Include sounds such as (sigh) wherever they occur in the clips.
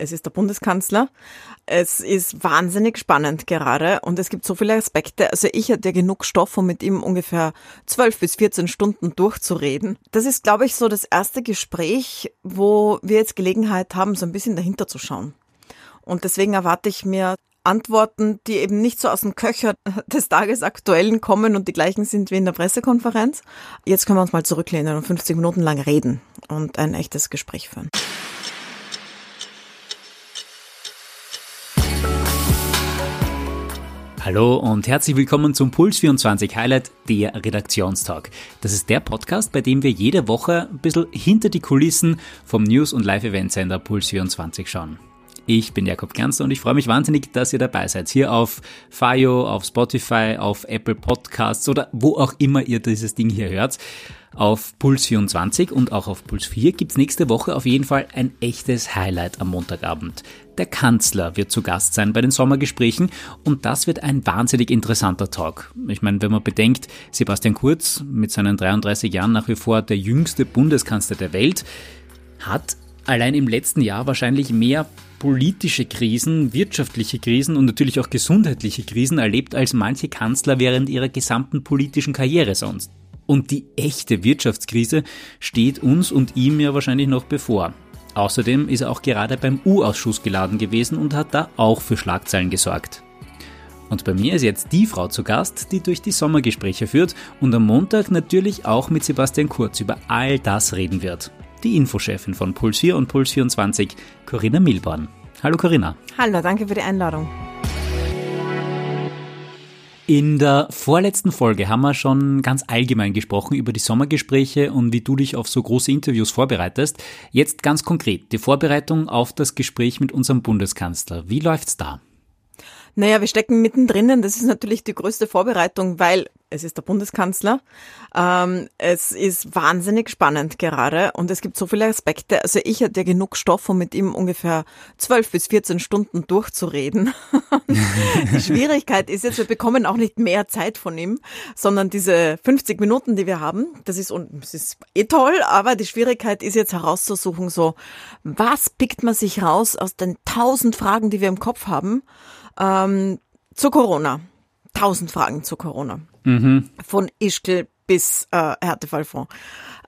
Es ist der Bundeskanzler. Es ist wahnsinnig spannend gerade und es gibt so viele Aspekte. Also ich hatte ja genug Stoff, um mit ihm ungefähr zwölf bis 14 Stunden durchzureden. Das ist, glaube ich, so das erste Gespräch, wo wir jetzt Gelegenheit haben, so ein bisschen dahinter zu schauen. Und deswegen erwarte ich mir Antworten, die eben nicht so aus dem Köcher des Tagesaktuellen kommen und die gleichen sind wie in der Pressekonferenz. Jetzt können wir uns mal zurücklehnen und 50 Minuten lang reden und ein echtes Gespräch führen. Hallo und herzlich willkommen zum Puls 24 Highlight, der Redaktionstalk. Das ist der Podcast, bei dem wir jede Woche ein bisschen hinter die Kulissen vom News- und Live-Event-Sender Puls 24 schauen. Ich bin Jakob Gernster und ich freue mich wahnsinnig, dass ihr dabei seid. Hier auf Fayo, auf Spotify, auf Apple Podcasts oder wo auch immer ihr dieses Ding hier hört. Auf Puls 24 und auch auf Puls 4 gibt's nächste Woche auf jeden Fall ein echtes Highlight am Montagabend. Der Kanzler wird zu Gast sein bei den Sommergesprächen und das wird ein wahnsinnig interessanter Talk. Ich meine, wenn man bedenkt, Sebastian Kurz mit seinen 33 Jahren nach wie vor der jüngste Bundeskanzler der Welt hat allein im letzten Jahr wahrscheinlich mehr politische Krisen, wirtschaftliche Krisen und natürlich auch gesundheitliche Krisen erlebt als manche Kanzler während ihrer gesamten politischen Karriere sonst. Und die echte Wirtschaftskrise steht uns und ihm ja wahrscheinlich noch bevor. Außerdem ist er auch gerade beim U-Ausschuss geladen gewesen und hat da auch für Schlagzeilen gesorgt. Und bei mir ist jetzt die Frau zu Gast, die durch die Sommergespräche führt und am Montag natürlich auch mit Sebastian Kurz über all das reden wird. Die Infochefin von Puls 4 und Puls 24, Corinna Milborn. Hallo Corinna. Hallo, danke für die Einladung. In der vorletzten Folge haben wir schon ganz allgemein gesprochen über die Sommergespräche und wie du dich auf so große Interviews vorbereitest. Jetzt ganz konkret die Vorbereitung auf das Gespräch mit unserem Bundeskanzler. Wie läuft's da? Naja, wir stecken mittendrin. Das ist natürlich die größte Vorbereitung, weil es ist der Bundeskanzler. Ähm, es ist wahnsinnig spannend gerade und es gibt so viele Aspekte. Also ich hatte ja genug Stoff, um mit ihm ungefähr zwölf bis 14 Stunden durchzureden. (laughs) die Schwierigkeit ist jetzt, wir bekommen auch nicht mehr Zeit von ihm, sondern diese 50 Minuten, die wir haben, das ist, das ist eh toll, aber die Schwierigkeit ist jetzt herauszusuchen, so, was pickt man sich raus aus den tausend Fragen, die wir im Kopf haben, ähm, zu Corona. Tausend Fragen zu Corona. Mhm. Von Ischgl bis äh, Härtefallfonds.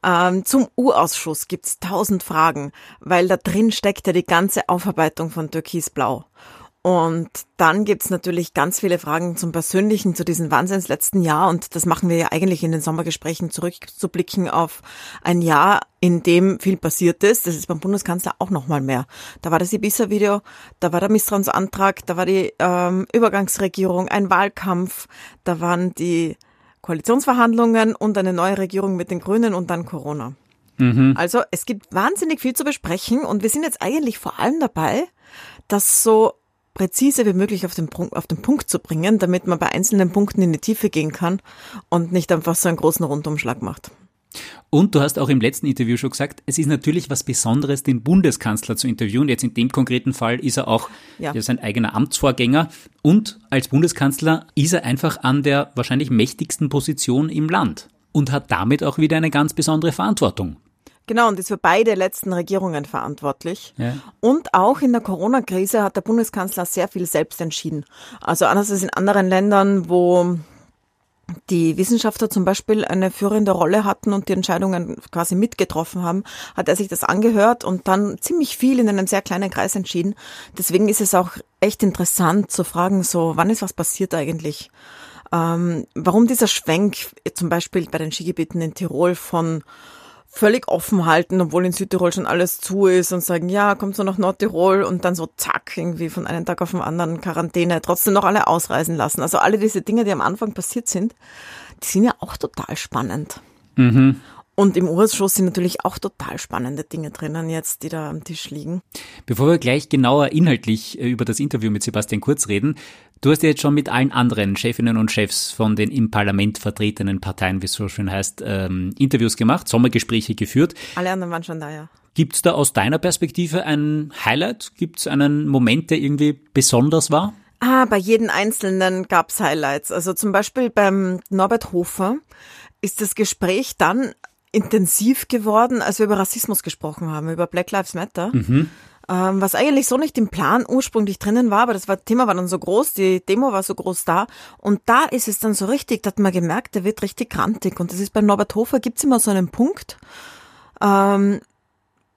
Ähm, zum U-Ausschuss gibt's tausend Fragen, weil da drin steckt ja die ganze Aufarbeitung von Türkisblau. Und dann gibt's natürlich ganz viele Fragen zum Persönlichen, zu diesem Wahnsinns letzten Jahr. Und das machen wir ja eigentlich in den Sommergesprächen zurückzublicken auf ein Jahr, in dem viel passiert ist. Das ist beim Bundeskanzler auch nochmal mehr. Da war das Ibiza-Video, da war der Misstrauensantrag, da war die ähm, Übergangsregierung, ein Wahlkampf, da waren die Koalitionsverhandlungen und eine neue Regierung mit den Grünen und dann Corona. Mhm. Also es gibt wahnsinnig viel zu besprechen und wir sind jetzt eigentlich vor allem dabei, das so präzise wie möglich auf den, Punkt, auf den Punkt zu bringen, damit man bei einzelnen Punkten in die Tiefe gehen kann und nicht einfach so einen großen Rundumschlag macht. Und du hast auch im letzten Interview schon gesagt, es ist natürlich was Besonderes, den Bundeskanzler zu interviewen. Jetzt in dem konkreten Fall ist er auch ja. sein eigener Amtsvorgänger. Und als Bundeskanzler ist er einfach an der wahrscheinlich mächtigsten Position im Land und hat damit auch wieder eine ganz besondere Verantwortung. Genau, und ist für beide letzten Regierungen verantwortlich. Ja. Und auch in der Corona-Krise hat der Bundeskanzler sehr viel selbst entschieden. Also anders als in anderen Ländern, wo die Wissenschaftler zum Beispiel eine führende Rolle hatten und die Entscheidungen quasi mitgetroffen haben, hat er sich das angehört und dann ziemlich viel in einem sehr kleinen Kreis entschieden. Deswegen ist es auch echt interessant zu fragen, so, wann ist was passiert eigentlich? Ähm, warum dieser Schwenk zum Beispiel bei den Skigebieten in Tirol von völlig offen halten, obwohl in Südtirol schon alles zu ist und sagen, ja, kommt so nach Nordtirol und dann so zack, irgendwie von einem Tag auf den anderen Quarantäne, trotzdem noch alle ausreisen lassen. Also alle diese Dinge, die am Anfang passiert sind, die sind ja auch total spannend. Mhm. Und im Urschuss sind natürlich auch total spannende Dinge drinnen jetzt, die da am Tisch liegen. Bevor wir gleich genauer inhaltlich äh, über das Interview mit Sebastian Kurz reden, du hast ja jetzt schon mit allen anderen Chefinnen und Chefs von den im Parlament vertretenen Parteien, wie es so schön heißt, ähm, Interviews gemacht, Sommergespräche geführt. Alle anderen waren schon da, ja. Gibt es da aus deiner Perspektive ein Highlight? Gibt es einen Moment, der irgendwie besonders war? Ah, bei jedem Einzelnen gab es Highlights. Also zum Beispiel beim Norbert Hofer ist das Gespräch dann intensiv geworden, als wir über Rassismus gesprochen haben, über Black Lives Matter. Mhm. Ähm, was eigentlich so nicht im Plan ursprünglich drinnen war, aber das war, Thema war dann so groß, die Demo war so groß da und da ist es dann so richtig, da hat man gemerkt, der wird richtig krantig und das ist bei Norbert Hofer, gibt's immer so einen Punkt, ähm,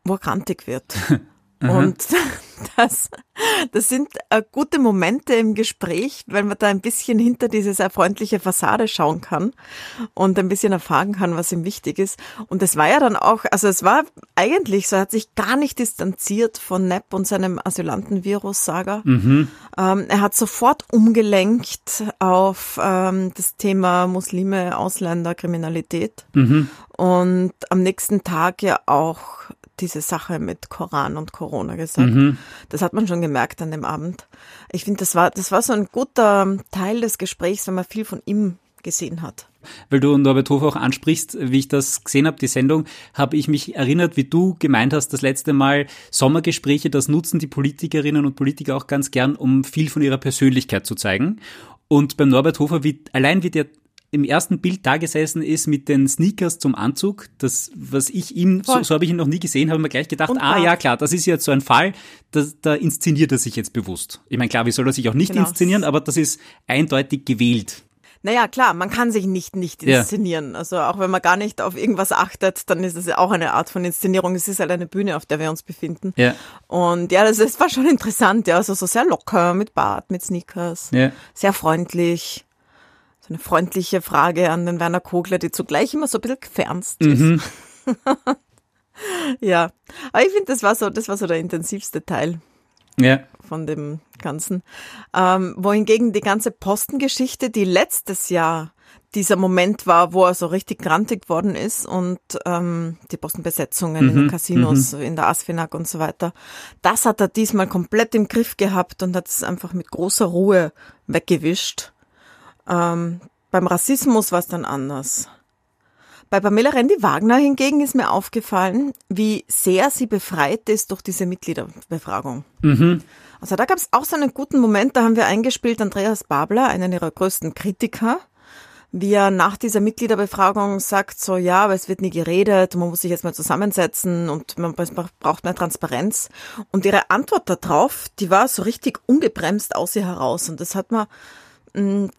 wo er krantig wird. (laughs) Und (laughs) das, das sind äh, gute Momente im Gespräch, weil man da ein bisschen hinter diese sehr freundliche Fassade schauen kann und ein bisschen erfahren kann, was ihm wichtig ist. Und es war ja dann auch, also es war eigentlich so, er hat sich gar nicht distanziert von Nepp und seinem Asylantenvirus-Saga. Mhm. Ähm, er hat sofort umgelenkt auf ähm, das Thema Muslime, Ausländer, Kriminalität. Mhm. Und am nächsten Tag ja auch diese Sache mit Koran und Corona gesagt. Mhm. Das hat man schon gemerkt an dem Abend. Ich finde, das war, das war so ein guter Teil des Gesprächs, wenn man viel von ihm gesehen hat. Weil du Norbert Hofer auch ansprichst, wie ich das gesehen habe, die Sendung, habe ich mich erinnert, wie du gemeint hast, das letzte Mal Sommergespräche, das nutzen die Politikerinnen und Politiker auch ganz gern, um viel von ihrer Persönlichkeit zu zeigen. Und beim Norbert Hofer, wie, allein wie der im ersten Bild da gesessen ist mit den Sneakers zum Anzug, das, was ich ihm, so, so habe ich ihn noch nie gesehen, habe mir gleich gedacht, Und ah ja, klar, das ist jetzt so ein Fall, da, da inszeniert er sich jetzt bewusst. Ich meine, klar, wie soll er sich auch nicht genau. inszenieren, aber das ist eindeutig gewählt. Naja, klar, man kann sich nicht nicht inszenieren. Ja. Also auch wenn man gar nicht auf irgendwas achtet, dann ist es ja auch eine Art von Inszenierung. Es ist halt eine Bühne, auf der wir uns befinden. Ja. Und ja, das, das war schon interessant, ja. Also so sehr locker, mit Bart, mit Sneakers, ja. sehr freundlich so eine freundliche Frage an den Werner Kogler, die zugleich immer so ein bisschen gefernst ist. Mhm. (laughs) ja, aber ich finde, das war so, das war so der intensivste Teil. Ja. Von dem Ganzen. Ähm, wohingegen die ganze Postengeschichte, die letztes Jahr dieser Moment war, wo er so richtig grantig worden ist und ähm, die Postenbesetzungen mhm, in den Casinos, mhm. in der Asfinag und so weiter. Das hat er diesmal komplett im Griff gehabt und hat es einfach mit großer Ruhe weggewischt. Ähm, beim Rassismus war es dann anders. Bei Pamela Rendi-Wagner hingegen ist mir aufgefallen, wie sehr sie befreit ist durch diese Mitgliederbefragung. Mhm. Also da gab es auch so einen guten Moment, da haben wir eingespielt Andreas Babler, einen ihrer größten Kritiker, wie er nach dieser Mitgliederbefragung sagt, so ja, aber es wird nie geredet, man muss sich jetzt mal zusammensetzen und man braucht mehr Transparenz. Und ihre Antwort darauf, die war so richtig ungebremst aus ihr heraus. Und das hat man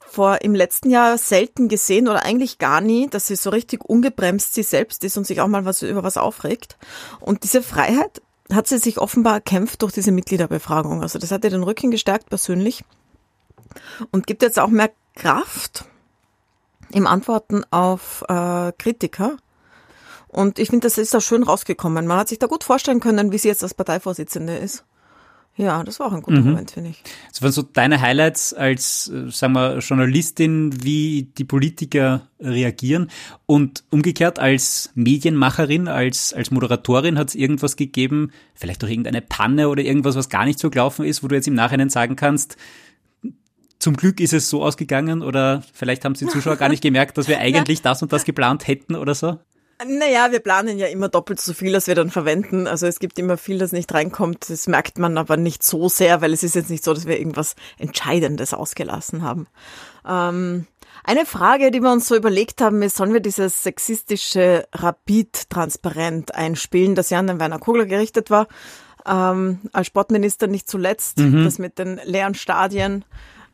vor im letzten Jahr selten gesehen oder eigentlich gar nie, dass sie so richtig ungebremst sie selbst ist und sich auch mal was über was aufregt. Und diese Freiheit hat sie sich offenbar erkämpft durch diese Mitgliederbefragung. Also das hat ihr den Rücken gestärkt persönlich und gibt jetzt auch mehr Kraft im Antworten auf äh, Kritiker. Und ich finde, das ist auch schön rausgekommen. Man hat sich da gut vorstellen können, wie sie jetzt als Parteivorsitzende ist. Ja, das war auch ein guter mhm. Moment, finde ich. Das waren so deine Highlights als, äh, sagen wir, Journalistin, wie die Politiker reagieren. Und umgekehrt als Medienmacherin, als, als Moderatorin hat es irgendwas gegeben, vielleicht auch irgendeine Panne oder irgendwas, was gar nicht so gelaufen ist, wo du jetzt im Nachhinein sagen kannst, zum Glück ist es so ausgegangen oder vielleicht haben die Zuschauer gar nicht (laughs) gemerkt, dass wir eigentlich das und das geplant hätten oder so? Naja, wir planen ja immer doppelt so viel, als wir dann verwenden. Also es gibt immer viel, das nicht reinkommt. Das merkt man aber nicht so sehr, weil es ist jetzt nicht so, dass wir irgendwas Entscheidendes ausgelassen haben. Ähm, eine Frage, die wir uns so überlegt haben, ist, sollen wir dieses sexistische Rapid-Transparent einspielen, das ja an den Werner Kugler gerichtet war, ähm, als Sportminister nicht zuletzt, mhm. das mit den leeren Stadien.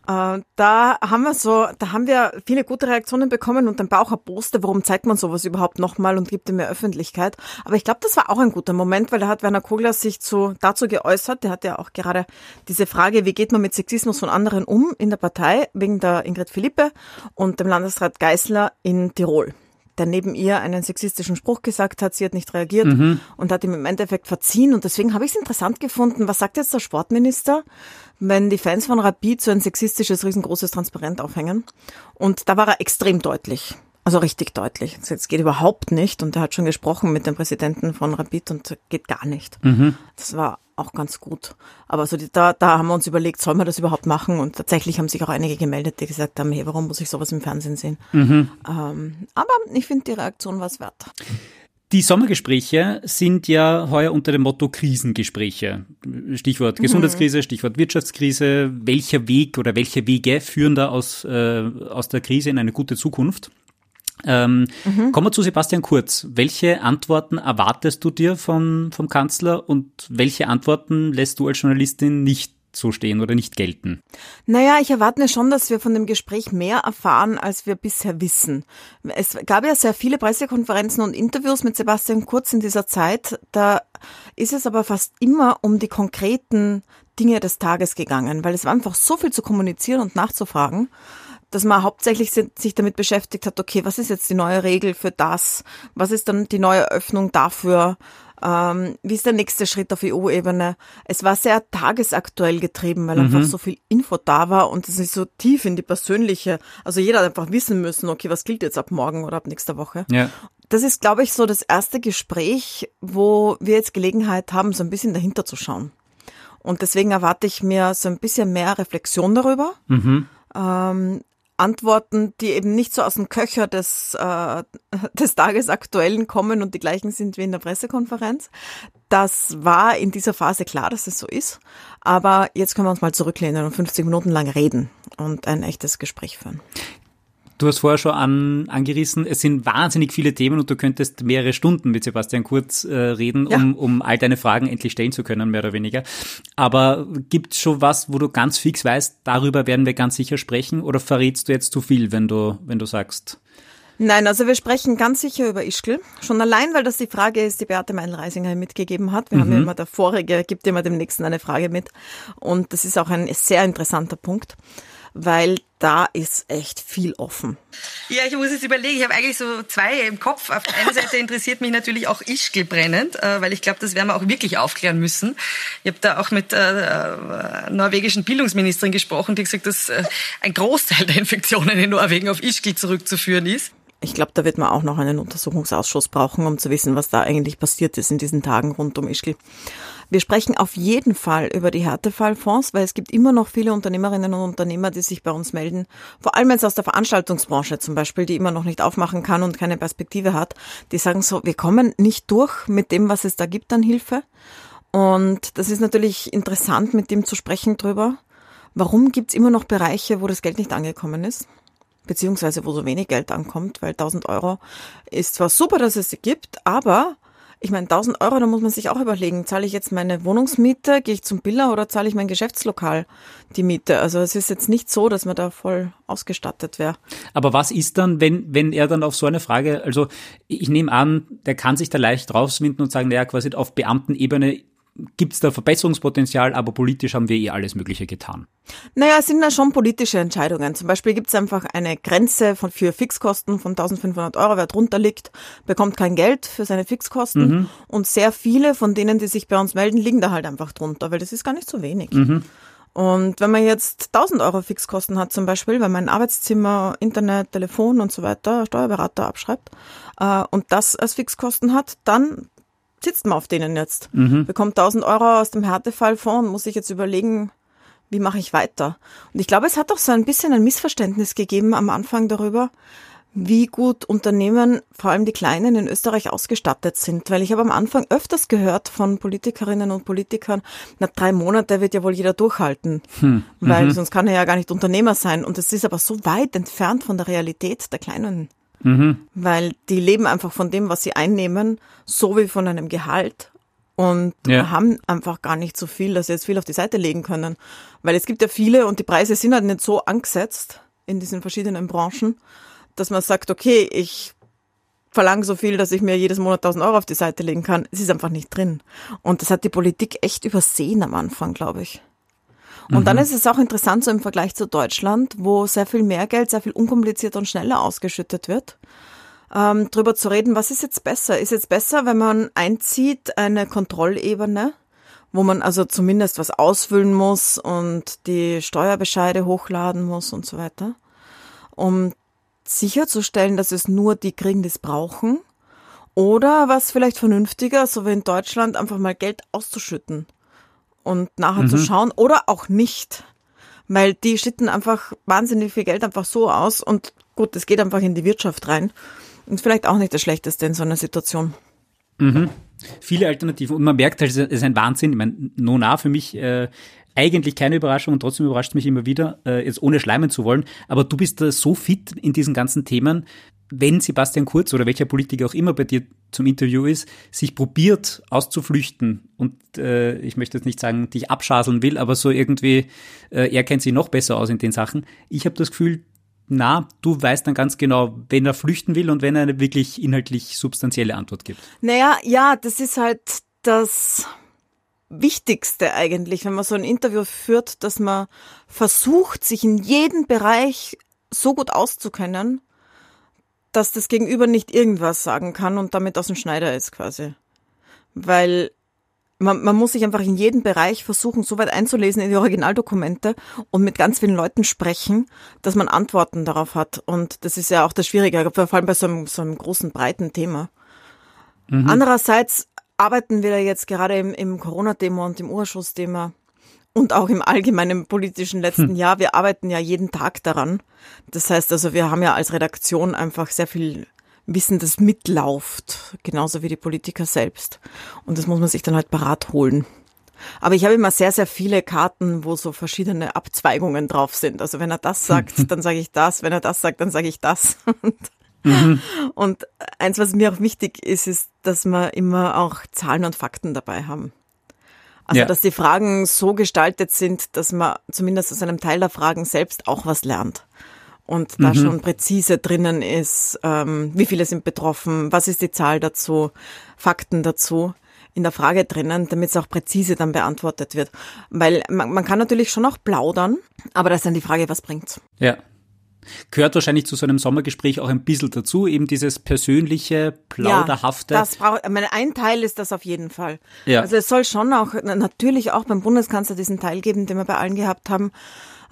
Äh, da haben wir so, da haben wir viele gute Reaktionen bekommen und ein paar auch erboste, warum zeigt man sowas überhaupt nochmal und gibt ihm mehr Öffentlichkeit. Aber ich glaube, das war auch ein guter Moment, weil da hat Werner Kogler sich zu, dazu geäußert. Der hat ja auch gerade diese Frage, wie geht man mit Sexismus von anderen um in der Partei, wegen der Ingrid Philippe und dem Landesrat Geißler in Tirol der neben ihr einen sexistischen Spruch gesagt hat, sie hat nicht reagiert mhm. und hat ihm im Endeffekt verziehen. Und deswegen habe ich es interessant gefunden, was sagt jetzt der Sportminister? Wenn die Fans von Rapid so ein sexistisches, riesengroßes Transparent aufhängen. Und da war er extrem deutlich. Also richtig deutlich. Das geht überhaupt nicht. Und er hat schon gesprochen mit dem Präsidenten von Rapid und geht gar nicht. Mhm. Das war auch ganz gut. Aber so die, da, da haben wir uns überlegt, soll man das überhaupt machen? Und tatsächlich haben sich auch einige gemeldet, die gesagt haben, hey, warum muss ich sowas im Fernsehen sehen? Mhm. Ähm, aber ich finde, die Reaktion war es wert. Die Sommergespräche sind ja heuer unter dem Motto Krisengespräche. Stichwort mhm. Gesundheitskrise, Stichwort Wirtschaftskrise. Welcher Weg oder welche Wege führen da aus, äh, aus der Krise in eine gute Zukunft? Ähm, mhm. Kommen wir zu Sebastian Kurz. Welche Antworten erwartest du dir vom, vom Kanzler und welche Antworten lässt du als Journalistin nicht so stehen oder nicht gelten? Naja, ich erwarte mir schon, dass wir von dem Gespräch mehr erfahren, als wir bisher wissen. Es gab ja sehr viele Pressekonferenzen und Interviews mit Sebastian Kurz in dieser Zeit. Da ist es aber fast immer um die konkreten Dinge des Tages gegangen, weil es war einfach so viel zu kommunizieren und nachzufragen dass man hauptsächlich sich damit beschäftigt hat, okay, was ist jetzt die neue Regel für das? Was ist dann die neue Öffnung dafür? Ähm, wie ist der nächste Schritt auf EU-Ebene? Es war sehr tagesaktuell getrieben, weil mhm. einfach so viel Info da war und es ist so tief in die persönliche. Also jeder hat einfach wissen müssen, okay, was gilt jetzt ab morgen oder ab nächster Woche? Ja. Das ist, glaube ich, so das erste Gespräch, wo wir jetzt Gelegenheit haben, so ein bisschen dahinter zu schauen. Und deswegen erwarte ich mir so ein bisschen mehr Reflexion darüber. Mhm. Ähm, Antworten, die eben nicht so aus dem Köcher des, äh, (laughs) des Tagesaktuellen kommen und die gleichen sind wie in der Pressekonferenz. Das war in dieser Phase klar, dass es so ist. Aber jetzt können wir uns mal zurücklehnen und 50 Minuten lang reden und ein echtes Gespräch führen. Du hast vorher schon an, angerissen, es sind wahnsinnig viele Themen und du könntest mehrere Stunden mit Sebastian Kurz äh, reden, ja. um, um all deine Fragen endlich stellen zu können, mehr oder weniger. Aber gibt es schon was, wo du ganz fix weißt, darüber werden wir ganz sicher sprechen oder verrätst du jetzt zu viel, wenn du, wenn du sagst? Nein, also wir sprechen ganz sicher über Ischgl. Schon allein, weil das die Frage ist, die Beate Meinl-Reisinger mitgegeben hat. Wir mhm. haben ja immer der Vorige, gibt immer dem Nächsten eine Frage mit. Und das ist auch ein sehr interessanter Punkt weil da ist echt viel offen. Ja, ich muss jetzt überlegen, ich habe eigentlich so zwei im Kopf. Auf der einen Seite interessiert mich natürlich auch Ischgl brennend, äh, weil ich glaube, das werden wir auch wirklich aufklären müssen. Ich habe da auch mit der äh, norwegischen Bildungsministerin gesprochen, die gesagt, dass äh, ein Großteil der Infektionen in Norwegen auf Ischgl zurückzuführen ist. Ich glaube, da wird man auch noch einen Untersuchungsausschuss brauchen, um zu wissen, was da eigentlich passiert ist in diesen Tagen rund um Ischgl. Wir sprechen auf jeden Fall über die Härtefallfonds, weil es gibt immer noch viele Unternehmerinnen und Unternehmer, die sich bei uns melden. Vor allem jetzt aus der Veranstaltungsbranche zum Beispiel, die immer noch nicht aufmachen kann und keine Perspektive hat. Die sagen so, wir kommen nicht durch mit dem, was es da gibt an Hilfe. Und das ist natürlich interessant, mit dem zu sprechen drüber. Warum gibt es immer noch Bereiche, wo das Geld nicht angekommen ist? Beziehungsweise wo so wenig Geld ankommt, weil 1000 Euro ist zwar super, dass es sie gibt, aber ich meine, 1000 Euro, da muss man sich auch überlegen, zahle ich jetzt meine Wohnungsmiete, gehe ich zum Biller oder zahle ich mein Geschäftslokal die Miete? Also es ist jetzt nicht so, dass man da voll ausgestattet wäre. Aber was ist dann, wenn, wenn er dann auf so eine Frage, also ich nehme an, der kann sich da leicht rauswinden und sagen, naja, quasi auf Beamtenebene gibt es da Verbesserungspotenzial, aber politisch haben wir eh alles Mögliche getan. Naja, es sind da schon politische Entscheidungen. Zum Beispiel gibt es einfach eine Grenze von, für Fixkosten von 1500 Euro. Wer drunter liegt, bekommt kein Geld für seine Fixkosten. Mhm. Und sehr viele von denen, die sich bei uns melden, liegen da halt einfach drunter, weil das ist gar nicht so wenig. Mhm. Und wenn man jetzt 1000 Euro Fixkosten hat zum Beispiel, weil man Arbeitszimmer, Internet, Telefon und so weiter, Steuerberater abschreibt äh, und das als Fixkosten hat, dann sitzt man auf denen jetzt. Mhm. Bekommt 1000 Euro aus dem Härtefallfonds und muss sich jetzt überlegen, wie mache ich weiter. Und ich glaube, es hat auch so ein bisschen ein Missverständnis gegeben am Anfang darüber, wie gut Unternehmen, vor allem die kleinen in Österreich ausgestattet sind. Weil ich habe am Anfang öfters gehört von Politikerinnen und Politikern, na drei Monate wird ja wohl jeder durchhalten, hm. weil mhm. sonst kann er ja gar nicht Unternehmer sein. Und es ist aber so weit entfernt von der Realität der kleinen Mhm. Weil die leben einfach von dem, was sie einnehmen, so wie von einem Gehalt und ja. haben einfach gar nicht so viel, dass sie jetzt viel auf die Seite legen können. Weil es gibt ja viele und die Preise sind halt nicht so angesetzt in diesen verschiedenen Branchen, dass man sagt, okay, ich verlange so viel, dass ich mir jedes Monat 1000 Euro auf die Seite legen kann. Es ist einfach nicht drin. Und das hat die Politik echt übersehen am Anfang, glaube ich. Und mhm. dann ist es auch interessant so im Vergleich zu Deutschland, wo sehr viel mehr Geld, sehr viel unkomplizierter und schneller ausgeschüttet wird, ähm, drüber zu reden, was ist jetzt besser? Ist jetzt besser, wenn man einzieht eine Kontrollebene, wo man also zumindest was ausfüllen muss und die Steuerbescheide hochladen muss und so weiter, um sicherzustellen, dass es nur die kriegen, die es brauchen? Oder was vielleicht vernünftiger, so wie in Deutschland, einfach mal Geld auszuschütten und nachher mhm. zu schauen oder auch nicht. Weil die schütten einfach wahnsinnig viel Geld einfach so aus und gut, das geht einfach in die Wirtschaft rein. Und vielleicht auch nicht das Schlechteste in so einer Situation. Mhm. Viele Alternativen. Und man merkt halt, es ist ein Wahnsinn. Ich meine, Nona für mich äh, eigentlich keine Überraschung und trotzdem überrascht mich immer wieder, äh, jetzt ohne schleimen zu wollen. Aber du bist äh, so fit in diesen ganzen Themen. wenn Sebastian Kurz oder welcher Politiker auch immer bei dir zum Interview ist, sich probiert auszuflüchten und äh, ich möchte jetzt nicht sagen, dich abschaseln will, aber so irgendwie, äh, er kennt sich noch besser aus in den Sachen. Ich habe das Gefühl, na, du weißt dann ganz genau, wenn er flüchten will und wenn er eine wirklich inhaltlich substanzielle Antwort gibt. Naja, ja, das ist halt das Wichtigste eigentlich, wenn man so ein Interview führt, dass man versucht, sich in jedem Bereich so gut auszukennen, dass das Gegenüber nicht irgendwas sagen kann und damit aus dem Schneider ist quasi. Weil man, man muss sich einfach in jedem Bereich versuchen, so weit einzulesen in die Originaldokumente und mit ganz vielen Leuten sprechen, dass man Antworten darauf hat. Und das ist ja auch das Schwierige, vor allem bei so einem, so einem großen, breiten Thema. Mhm. Andererseits arbeiten wir da jetzt gerade im, im Corona-Thema und im Urschuss-Thema und auch im allgemeinen politischen letzten hm. Jahr. Wir arbeiten ja jeden Tag daran. Das heißt also, wir haben ja als Redaktion einfach sehr viel Wissen, das mitläuft, genauso wie die Politiker selbst. Und das muss man sich dann halt parat holen. Aber ich habe immer sehr, sehr viele Karten, wo so verschiedene Abzweigungen drauf sind. Also wenn er das sagt, (laughs) dann sage ich das. Wenn er das sagt, dann sage ich das. (laughs) Mhm. Und eins, was mir auch wichtig ist, ist, dass wir immer auch Zahlen und Fakten dabei haben. Also, ja. dass die Fragen so gestaltet sind, dass man zumindest aus einem Teil der Fragen selbst auch was lernt. Und da mhm. schon präzise drinnen ist, ähm, wie viele sind betroffen, was ist die Zahl dazu, Fakten dazu in der Frage drinnen, damit es auch präzise dann beantwortet wird. Weil man, man kann natürlich schon auch plaudern, aber das ist dann die Frage, was bringt's? Ja. Gehört wahrscheinlich zu so einem Sommergespräch auch ein bisschen dazu, eben dieses persönliche, plauderhafte. Ja, das braucht, meine, ein Teil ist das auf jeden Fall. Ja. Also es soll schon auch, natürlich auch beim Bundeskanzler diesen Teil geben, den wir bei allen gehabt haben,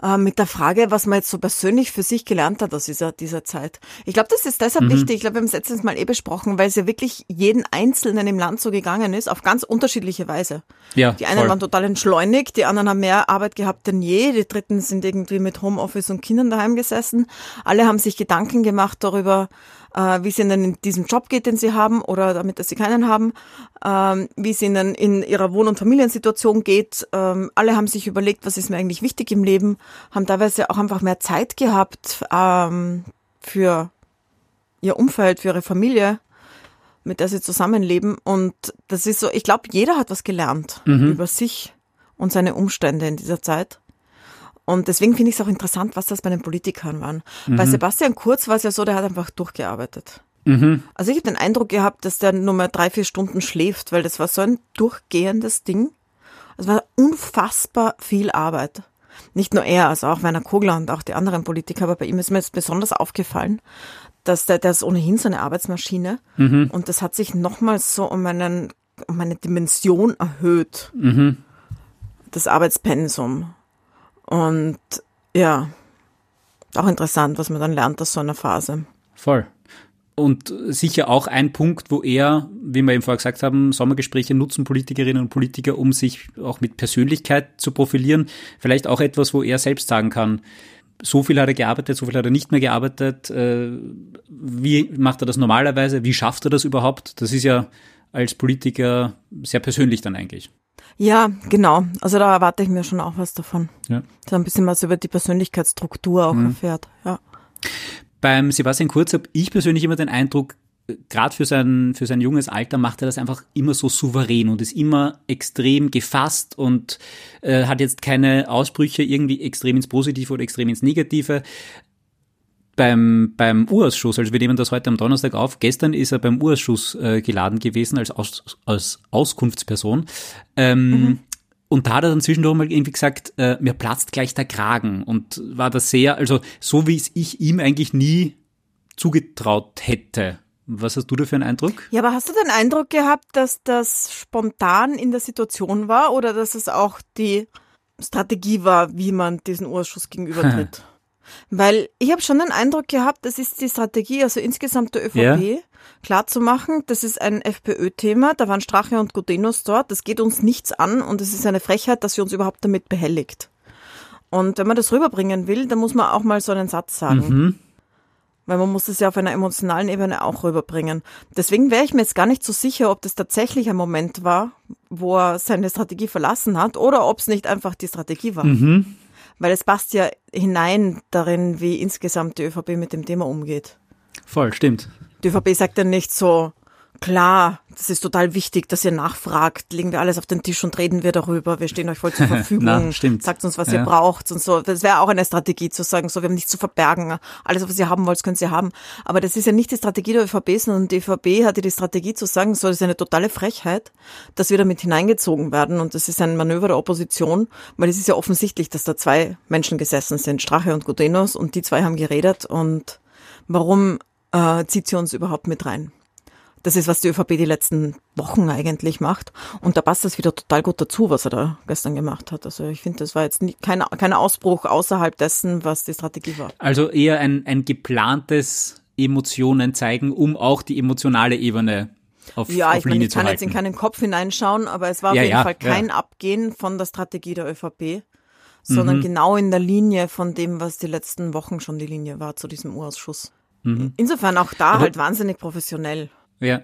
äh, mit der Frage, was man jetzt so persönlich für sich gelernt hat aus dieser, dieser Zeit. Ich glaube, das ist deshalb mhm. wichtig. Ich glaube, wir haben es letztens mal eh besprochen, weil es ja wirklich jeden Einzelnen im Land so gegangen ist, auf ganz unterschiedliche Weise. Ja, die einen voll. waren total entschleunigt, die anderen haben mehr Arbeit gehabt denn je, die dritten sind irgendwie mit Homeoffice und Kindern daheim gesessen. Alle haben sich Gedanken gemacht darüber, äh, wie es ihnen in diesem Job geht, den sie haben oder damit, dass sie keinen haben, ähm, wie es ihnen in ihrer Wohn- und Familiensituation geht. Ähm, alle haben sich überlegt, was ist mir eigentlich wichtig im Leben, haben teilweise auch einfach mehr Zeit gehabt ähm, für ihr Umfeld, für ihre Familie, mit der sie zusammenleben. Und das ist so, ich glaube, jeder hat was gelernt mhm. über sich und seine Umstände in dieser Zeit. Und deswegen finde ich es auch interessant, was das bei den Politikern waren. Mhm. Bei Sebastian Kurz war es ja so, der hat einfach durchgearbeitet. Mhm. Also ich habe den Eindruck gehabt, dass der nur mal drei, vier Stunden schläft, weil das war so ein durchgehendes Ding. Es war unfassbar viel Arbeit. Nicht nur er, also auch Werner Kogler und auch die anderen Politiker, aber bei ihm ist mir jetzt besonders aufgefallen, dass der, der ist ohnehin so eine Arbeitsmaschine mhm. und das hat sich nochmal so um einen, um eine Dimension erhöht. Mhm. Das Arbeitspensum. Und ja, auch interessant, was man dann lernt aus so einer Phase. Voll. Und sicher auch ein Punkt, wo er, wie wir eben vorher gesagt haben, Sommergespräche nutzen Politikerinnen und Politiker, um sich auch mit Persönlichkeit zu profilieren. Vielleicht auch etwas, wo er selbst sagen kann, so viel hat er gearbeitet, so viel hat er nicht mehr gearbeitet. Äh, wie macht er das normalerweise? Wie schafft er das überhaupt? Das ist ja als Politiker sehr persönlich dann eigentlich. Ja, genau. Also da erwarte ich mir schon auch was davon. Ja. Dass ein bisschen was über die Persönlichkeitsstruktur auch mhm. erfährt. Ja. Beim Sebastian Kurz habe ich persönlich immer den Eindruck, gerade für sein, für sein junges Alter macht er das einfach immer so souverän und ist immer extrem gefasst und äh, hat jetzt keine Ausbrüche irgendwie extrem ins Positive oder extrem ins Negative beim, beim Urausschuss, also wir nehmen das heute am Donnerstag auf, gestern ist er beim Urausschuss äh, geladen gewesen als, Aus, als Auskunftsperson. Ähm, mhm. Und da hat er dann zwischendurch mal irgendwie gesagt, äh, mir platzt gleich der Kragen und war das sehr, also so wie es ich ihm eigentlich nie zugetraut hätte. Was hast du da für einen Eindruck? Ja, aber hast du den Eindruck gehabt, dass das spontan in der Situation war oder dass es auch die Strategie war, wie man diesen Urschuss gegenübertritt? (laughs) Weil ich habe schon den Eindruck gehabt, das ist die Strategie, also insgesamt der ÖVP, ja. klar zu machen, das ist ein FPÖ-Thema, da waren Strache und Gudenus dort, das geht uns nichts an und es ist eine Frechheit, dass sie uns überhaupt damit behelligt. Und wenn man das rüberbringen will, dann muss man auch mal so einen Satz sagen. Mhm. Weil man muss es ja auf einer emotionalen Ebene auch rüberbringen. Deswegen wäre ich mir jetzt gar nicht so sicher, ob das tatsächlich ein Moment war, wo er seine Strategie verlassen hat oder ob es nicht einfach die Strategie war. Mhm. Weil es passt ja hinein darin, wie insgesamt die ÖVP mit dem Thema umgeht. Voll, stimmt. Die ÖVP sagt ja nicht so, Klar, das ist total wichtig, dass ihr nachfragt. Legen wir alles auf den Tisch und reden wir darüber. Wir stehen euch voll zur (laughs) Verfügung. Na, stimmt. Sagt uns, was Ja. ihr braucht und so. Das wäre auch eine Strategie zu sagen, so, wir haben nichts zu verbergen. Alles, was ihr haben wollt, könnt ihr haben. Aber das ist ja nicht die Strategie der ÖVP, sondern die ÖVP hatte die Strategie zu sagen, so, das ist eine totale Frechheit, dass wir damit hineingezogen werden. Und das ist ein Manöver der Opposition, weil es ist ja offensichtlich, dass da zwei Menschen gesessen sind, Strache und Gudenos, und die zwei haben geredet. Und warum äh, zieht sie uns überhaupt mit rein? Das ist, was die ÖVP die letzten Wochen eigentlich macht. Und da passt das wieder total gut dazu, was er da gestern gemacht hat. Also ich finde, das war jetzt nie, kein, kein Ausbruch außerhalb dessen, was die Strategie war. Also eher ein, ein geplantes Emotionen zeigen, um auch die emotionale Ebene auf, Ja, auf ich meine, ich kann halten. jetzt in keinen Kopf hineinschauen, aber es war auf Ja, jeden ja, Fall kein ja. Abgehen von der Strategie der ÖVP, sondern Mhm. genau in der Linie von dem, was die letzten Wochen schon die Linie war zu diesem Urausschuss. Mhm. Insofern auch da halt wahnsinnig professionell. Ja.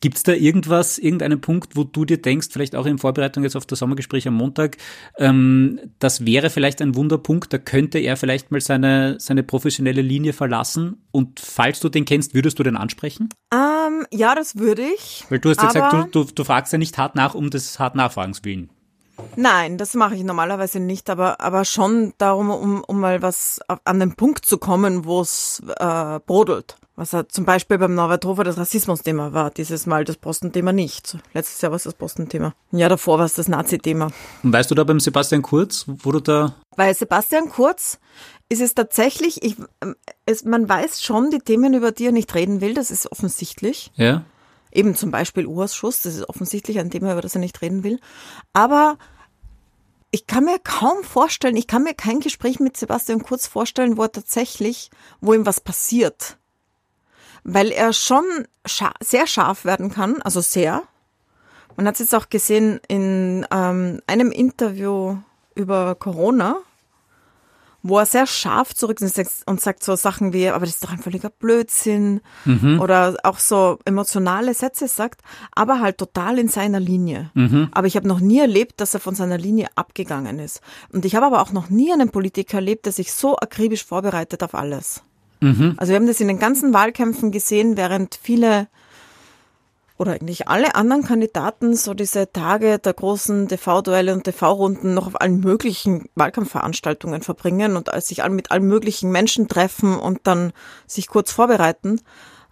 Gibt's da irgendwas, irgendeinen Punkt, wo du dir denkst, vielleicht auch in Vorbereitung jetzt auf das Sommergespräch am Montag, ähm, das wäre vielleicht ein Wunderpunkt, da könnte er vielleicht mal seine, seine professionelle Linie verlassen und falls du den kennst, würdest du den ansprechen? Ähm, ja, das würde ich. Weil du hast ja gesagt, du, du, du fragst ja nicht hart nach, um des hart Nachfragens willen. Nein, das mache ich normalerweise nicht, aber, aber schon darum, um, um mal was an den Punkt zu kommen, wo es äh, brodelt. Was er zum Beispiel beim Norbert Hofer das Rassismusthema war, dieses Mal das Postenthema nicht. Letztes Jahr war es das Postenthema. Jahr davor war es das Nazi-Thema. Und weißt du da beim Sebastian Kurz, wo du da, Bei Sebastian Kurz ist es tatsächlich, ich, es, man weiß schon die Themen, über die er nicht reden will, das ist offensichtlich. ja? Eben zum Beispiel Urschuss, das ist offensichtlich ein Thema, über das er nicht reden will. Aber ich kann mir kaum vorstellen, ich kann mir kein Gespräch mit Sebastian Kurz vorstellen, wo er tatsächlich, wo ihm was passiert. Weil er schon scha sehr scharf werden kann, also sehr. Man hat es jetzt auch gesehen in ähm, einem Interview über Corona, wo er sehr scharf zurück ist und sagt so Sachen wie, aber das ist doch ein völliger Blödsinn oder auch so emotionale Sätze sagt, aber halt total in seiner Linie. Aber ich habe noch nie erlebt, dass er von seiner Linie abgegangen ist. Und ich habe aber auch noch nie einen Politiker erlebt, der sich so akribisch vorbereitet auf alles. Also wir haben das in den ganzen Wahlkämpfen gesehen, während viele oder eigentlich alle anderen Kandidaten so diese Tage der großen TV-Duelle und TV-Runden noch auf allen möglichen Wahlkampfveranstaltungen verbringen und sich mit allen möglichen Menschen treffen und dann sich kurz vorbereiten,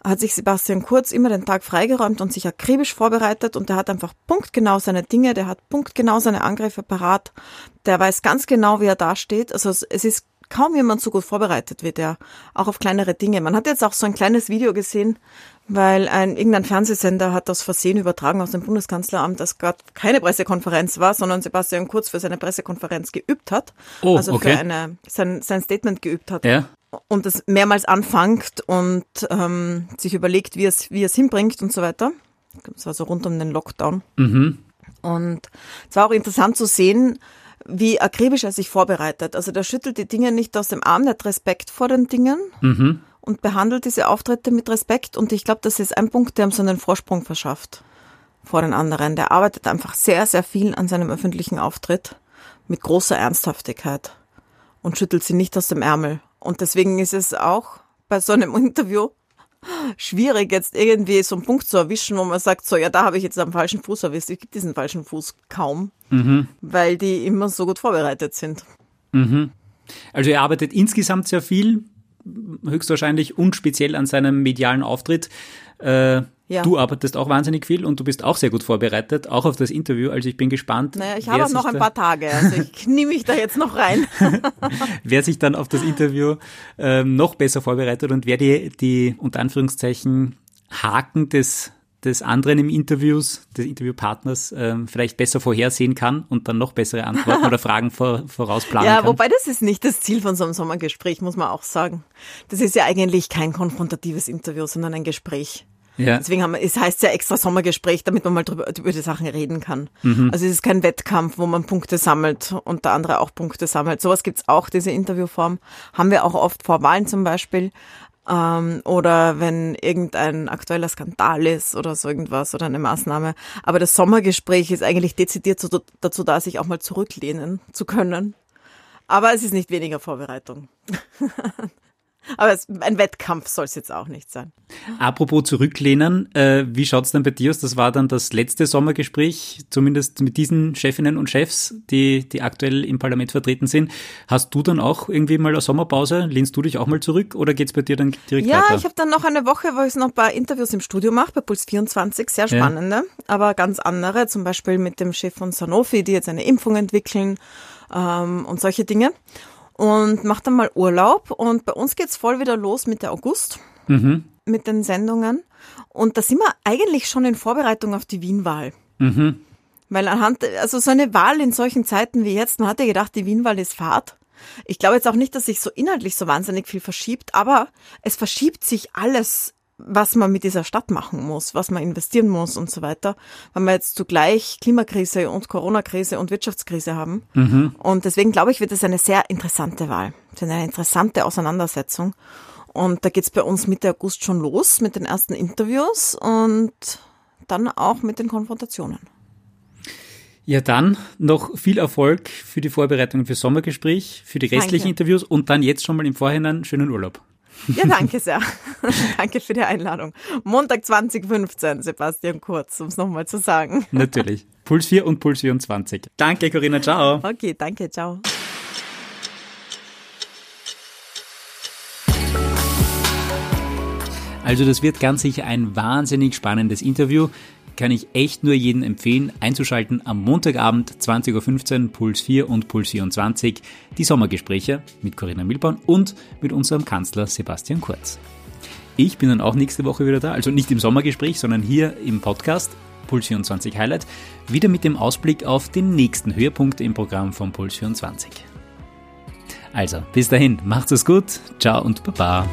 hat sich Sebastian Kurz immer den Tag freigeräumt und sich akribisch vorbereitet und der hat einfach punktgenau seine Dinge, der hat punktgenau seine Angriffe parat, der weiß ganz genau, wie er dasteht. Also es ist kaum jemand so gut vorbereitet wie der, auch auf kleinere Dinge. Man hat jetzt auch so ein kleines Video gesehen, weil ein irgendein Fernsehsender hat das Versehen übertragen aus dem Bundeskanzleramt, dass gerade keine Pressekonferenz war, sondern Sebastian Kurz für seine Pressekonferenz geübt hat. Oh, also okay. für eine, sein, sein Statement geübt hat Ja? und das mehrmals anfängt und ähm, sich überlegt, wie es, wie es hinbringt und so weiter. Das war so rund um den Lockdown. Mhm. Und es war auch interessant zu sehen, wie akribisch er sich vorbereitet. Also der schüttelt die Dinge nicht aus dem Arm, der hat Respekt vor den Dingen Mhm. und behandelt diese Auftritte mit Respekt. Und ich glaube, das ist ein Punkt, der ihm so einen Vorsprung verschafft vor den anderen. Der arbeitet einfach sehr, sehr viel an seinem öffentlichen Auftritt mit großer Ernsthaftigkeit und schüttelt sie nicht aus dem Ärmel. Und deswegen ist es auch bei so einem (laughs) Interview schwierig, jetzt irgendwie so einen Punkt zu erwischen, wo man sagt, so, ja, da habe ich jetzt am falschen Fuß erwischt. Ich gibt diesen falschen Fuß kaum, weil die immer so gut vorbereitet sind. Also er arbeitet insgesamt sehr viel, höchstwahrscheinlich und speziell an seinem medialen Auftritt. Äh, Ja. Du arbeitest auch wahnsinnig viel und du bist auch sehr gut vorbereitet, auch auf das Interview. Also ich bin gespannt. Naja, ich habe noch ein paar Tage, also ich (laughs) knie mich da jetzt noch rein. (laughs) wer sich dann auf das Interview ähm, noch besser vorbereitet und wer die, die unter Anführungszeichen Haken des, des anderen im Interviews, des Interviewpartners, ähm, vielleicht besser vorhersehen kann und dann noch bessere Antworten (laughs) oder Fragen vor, vorausplanen Ja, kann. wobei das ist nicht das Ziel von so einem Sommergespräch, muss man auch sagen. Das ist ja eigentlich kein konfrontatives Interview, sondern ein Gespräch. Ja. Deswegen haben wir, es heißt ja extra Sommergespräch, damit man mal drüber, über die Sachen reden kann. Mhm. Also es ist kein Wettkampf, wo man Punkte sammelt und der andere auch Punkte sammelt. Sowas gibt's auch, diese Interviewform. Haben wir auch oft vor Wahlen zum Beispiel. Ähm, oder wenn irgendein aktueller Skandal ist oder so irgendwas oder eine Maßnahme. Aber das Sommergespräch ist eigentlich dezidiert so, dazu da, sich auch mal zurücklehnen zu können. Aber es ist nicht weniger Vorbereitung. (laughs) Aber es, ein Wettkampf soll es jetzt auch nicht sein. Apropos zurücklehnen, äh, wie schaut's denn bei dir aus? Das war dann das letzte Sommergespräch, zumindest mit diesen Chefinnen und Chefs, die, die aktuell im Parlament vertreten sind. Hast du dann auch irgendwie mal eine Sommerpause? Lehnst du dich auch mal zurück oder geht's bei dir dann direkt ja, weiter? Ja, ich habe dann noch eine Woche, wo ich noch ein paar Interviews im Studio mache, bei Puls 24, sehr spannende, ja. aber ganz andere, zum Beispiel mit dem Chef von Sanofi, die jetzt eine Impfung entwickeln ähm, und solche Dinge und mache dann mal Urlaub. Und bei uns geht's voll wieder los mit der August, mhm. mit den Sendungen. Und da sind wir eigentlich schon in Vorbereitung auf die Wien-Wahl. Mhm. Weil anhand, also so eine Wahl in solchen Zeiten wie jetzt, man hat ja gedacht, die Wien-Wahl ist Fahrt. Ich glaube jetzt auch nicht, dass sich so inhaltlich so wahnsinnig viel verschiebt, aber es verschiebt sich alles was man mit dieser Stadt machen muss, was man investieren muss und so weiter, weil wir jetzt zugleich Klimakrise und Corona-Krise und Wirtschaftskrise haben. Mhm. Und deswegen glaube ich, wird es eine sehr interessante Wahl, eine interessante Auseinandersetzung. Und da geht's bei uns Mitte August schon los mit den ersten Interviews und dann auch mit den Konfrontationen. Ja, dann noch viel Erfolg für die Vorbereitungen für Sommergespräch, für die restlichen Danke. Interviews und dann jetzt schon mal im Vorhinein schönen Urlaub. Ja, danke sehr. (laughs) danke für die Einladung. Montag 2015, Sebastian Kurz, um es nochmal zu sagen. Natürlich. Puls 4 und Puls 24. Danke, Corinna. Ciao. Okay, danke. Ciao. Also das wird ganz sicher ein wahnsinnig spannendes Interview kann ich echt nur jedem empfehlen, einzuschalten am Montagabend 20.15 Uhr Puls 4 und Puls 24 die Sommergespräche mit Corinna Milborn und mit unserem Kanzler Sebastian Kurz. Ich bin dann auch nächste Woche wieder da, also nicht im Sommergespräch, sondern hier im Podcast Puls 24 Highlight, wieder mit dem Ausblick auf den nächsten Höhepunkt im Programm von Puls 24. Also, bis dahin, macht's es gut, ciao und baba.